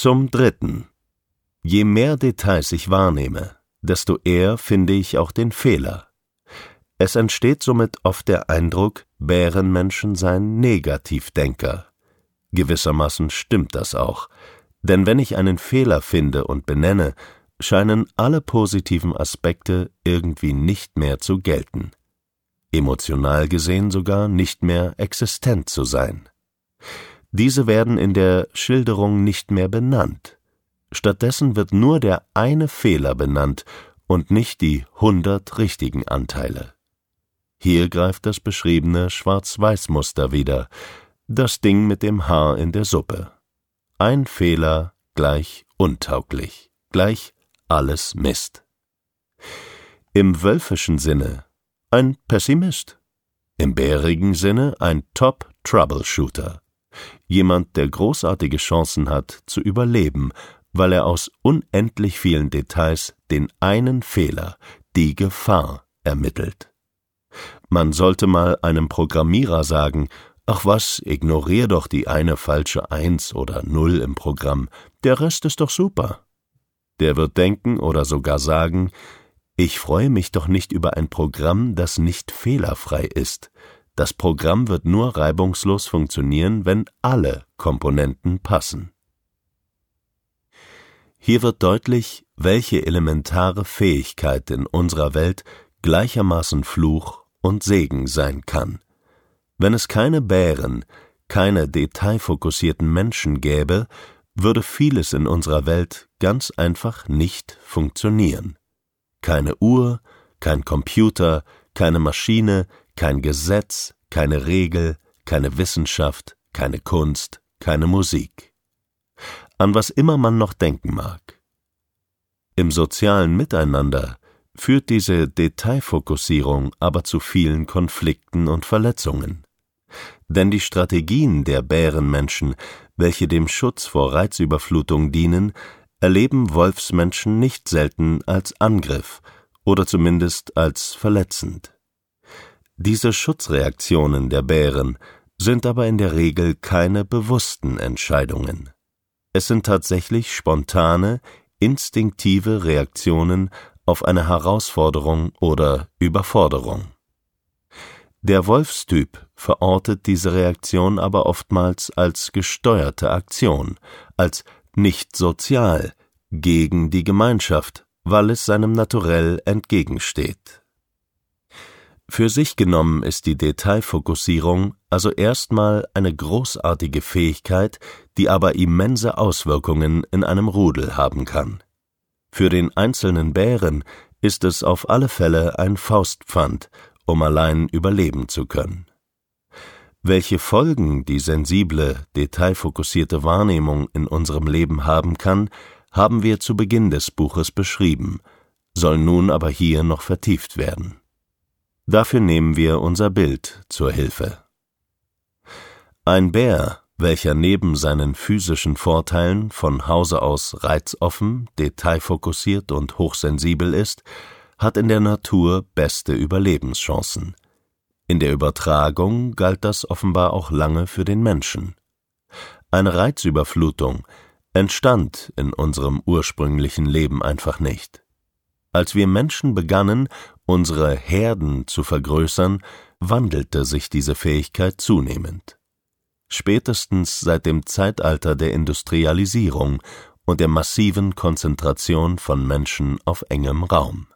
Zum Dritten. Je mehr Details ich wahrnehme, desto eher finde ich auch den Fehler. Es entsteht somit oft der Eindruck, Bärenmenschen seien Negativdenker. Gewissermaßen stimmt das auch, denn wenn ich einen Fehler finde und benenne, scheinen alle positiven Aspekte irgendwie nicht mehr zu gelten, emotional gesehen sogar nicht mehr existent zu sein. Diese werden in der Schilderung nicht mehr benannt. Stattdessen wird nur der eine Fehler benannt und nicht die hundert richtigen Anteile. Hier greift das beschriebene Schwarz-Weiß-Muster wieder, das Ding mit dem Haar in der Suppe. Ein Fehler gleich untauglich, gleich alles Mist. Im wölfischen Sinne ein Pessimist, im bärigen Sinne ein Top-Troubleshooter, jemand, der großartige Chancen hat zu überleben, weil er aus unendlich vielen Details den einen Fehler, die Gefahr, ermittelt. Man sollte mal einem Programmierer sagen, ach was, ignorier doch die eine falsche Eins oder Null im Programm, der Rest ist doch super. Der wird denken oder sogar sagen, ich freue mich doch nicht über ein Programm, das nicht fehlerfrei ist. Das Programm wird nur reibungslos funktionieren, wenn alle Komponenten passen. Hier wird deutlich, welche elementare Fähigkeit in unserer Welt gleichermaßen Fluch und Segen sein kann. Wenn es keine Bären, keine detailfokussierten Menschen gäbe, würde vieles in unserer Welt ganz einfach nicht funktionieren. Keine Uhr, kein Computer, keine Maschine, kein Gesetz, keine Regel, keine Wissenschaft, keine Kunst, keine Musik. An was immer man noch denken mag. Im sozialen Miteinander führt diese Detailfokussierung aber zu vielen Konflikten und Verletzungen. Denn die Strategien der Bärenmenschen welche dem Schutz vor Reizüberflutung dienen, erleben Wolfsmenschen nicht selten als Angriff oder zumindest als verletzend. Diese Schutzreaktionen der Bären sind aber in der Regel keine bewussten Entscheidungen. Es sind tatsächlich spontane, instinktive Reaktionen auf eine Herausforderung oder Überforderung. Der Wolfstyp verortet diese Reaktion aber oftmals als gesteuerte Aktion, als nicht sozial, gegen die Gemeinschaft, weil es seinem Naturell entgegensteht. Für sich genommen ist die Detailfokussierung also erstmal eine großartige Fähigkeit, die aber immense Auswirkungen in einem Rudel haben kann. Für den einzelnen Bären ist es auf alle Fälle ein Faustpfand um allein überleben zu können. Welche Folgen die sensible, detailfokussierte Wahrnehmung in unserem Leben haben kann, haben wir zu Beginn des Buches beschrieben, soll nun aber hier noch vertieft werden. Dafür nehmen wir unser Bild zur Hilfe. Ein Bär, welcher neben seinen physischen Vorteilen von Hause aus reizoffen, detailfokussiert und hochsensibel ist, hat in der Natur beste Überlebenschancen. In der Übertragung galt das offenbar auch lange für den Menschen. Eine Reizüberflutung entstand in unserem ursprünglichen Leben einfach nicht. Als wir Menschen begannen, unsere Herden zu vergrößern, wandelte sich diese Fähigkeit zunehmend. Spätestens seit dem Zeitalter der Industrialisierung und der massiven Konzentration von Menschen auf engem Raum.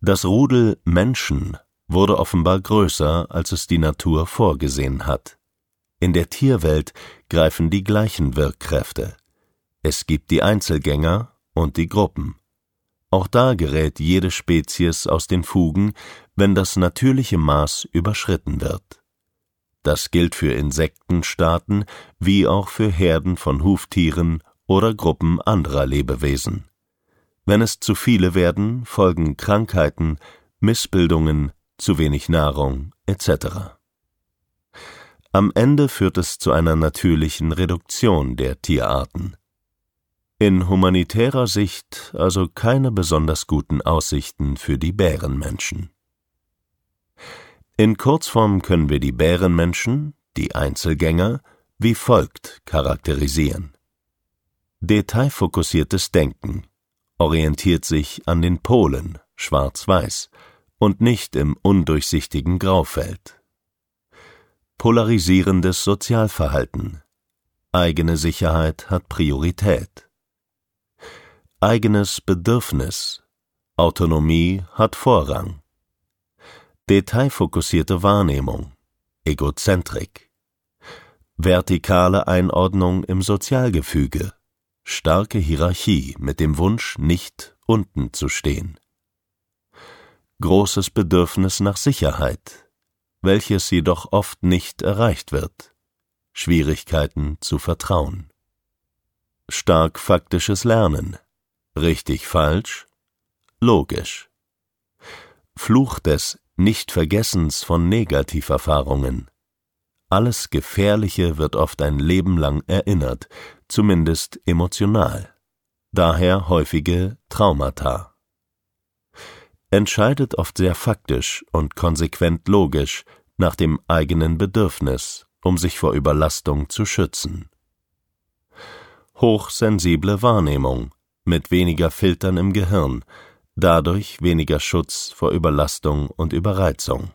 Das Rudel Menschen wurde offenbar größer, als es die Natur vorgesehen hat. In der Tierwelt greifen die gleichen Wirkkräfte. Es gibt die Einzelgänger und die Gruppen. Auch da gerät jede Spezies aus den Fugen, wenn das natürliche Maß überschritten wird. Das gilt für Insektenstaaten wie auch für Herden von Huftieren oder Gruppen anderer Lebewesen. Wenn es zu viele werden, folgen Krankheiten, Missbildungen, zu wenig Nahrung etc. Am Ende führt es zu einer natürlichen Reduktion der Tierarten. In humanitärer Sicht also keine besonders guten Aussichten für die Bärenmenschen. In Kurzform können wir die Bärenmenschen, die Einzelgänger, wie folgt charakterisieren. Detailfokussiertes Denken orientiert sich an den Polen schwarz-weiß und nicht im undurchsichtigen Graufeld. Polarisierendes Sozialverhalten Eigene Sicherheit hat Priorität. Eigenes Bedürfnis Autonomie hat Vorrang. Detailfokussierte Wahrnehmung Egozentrik. Vertikale Einordnung im Sozialgefüge starke Hierarchie mit dem Wunsch, nicht unten zu stehen. Großes Bedürfnis nach Sicherheit, welches jedoch oft nicht erreicht wird. Schwierigkeiten zu vertrauen. Stark faktisches Lernen. Richtig falsch. Logisch. Fluch des Nichtvergessens von Negativerfahrungen. Alles Gefährliche wird oft ein Leben lang erinnert, zumindest emotional. Daher häufige Traumata. Entscheidet oft sehr faktisch und konsequent logisch nach dem eigenen Bedürfnis, um sich vor Überlastung zu schützen. Hochsensible Wahrnehmung mit weniger Filtern im Gehirn, dadurch weniger Schutz vor Überlastung und Überreizung.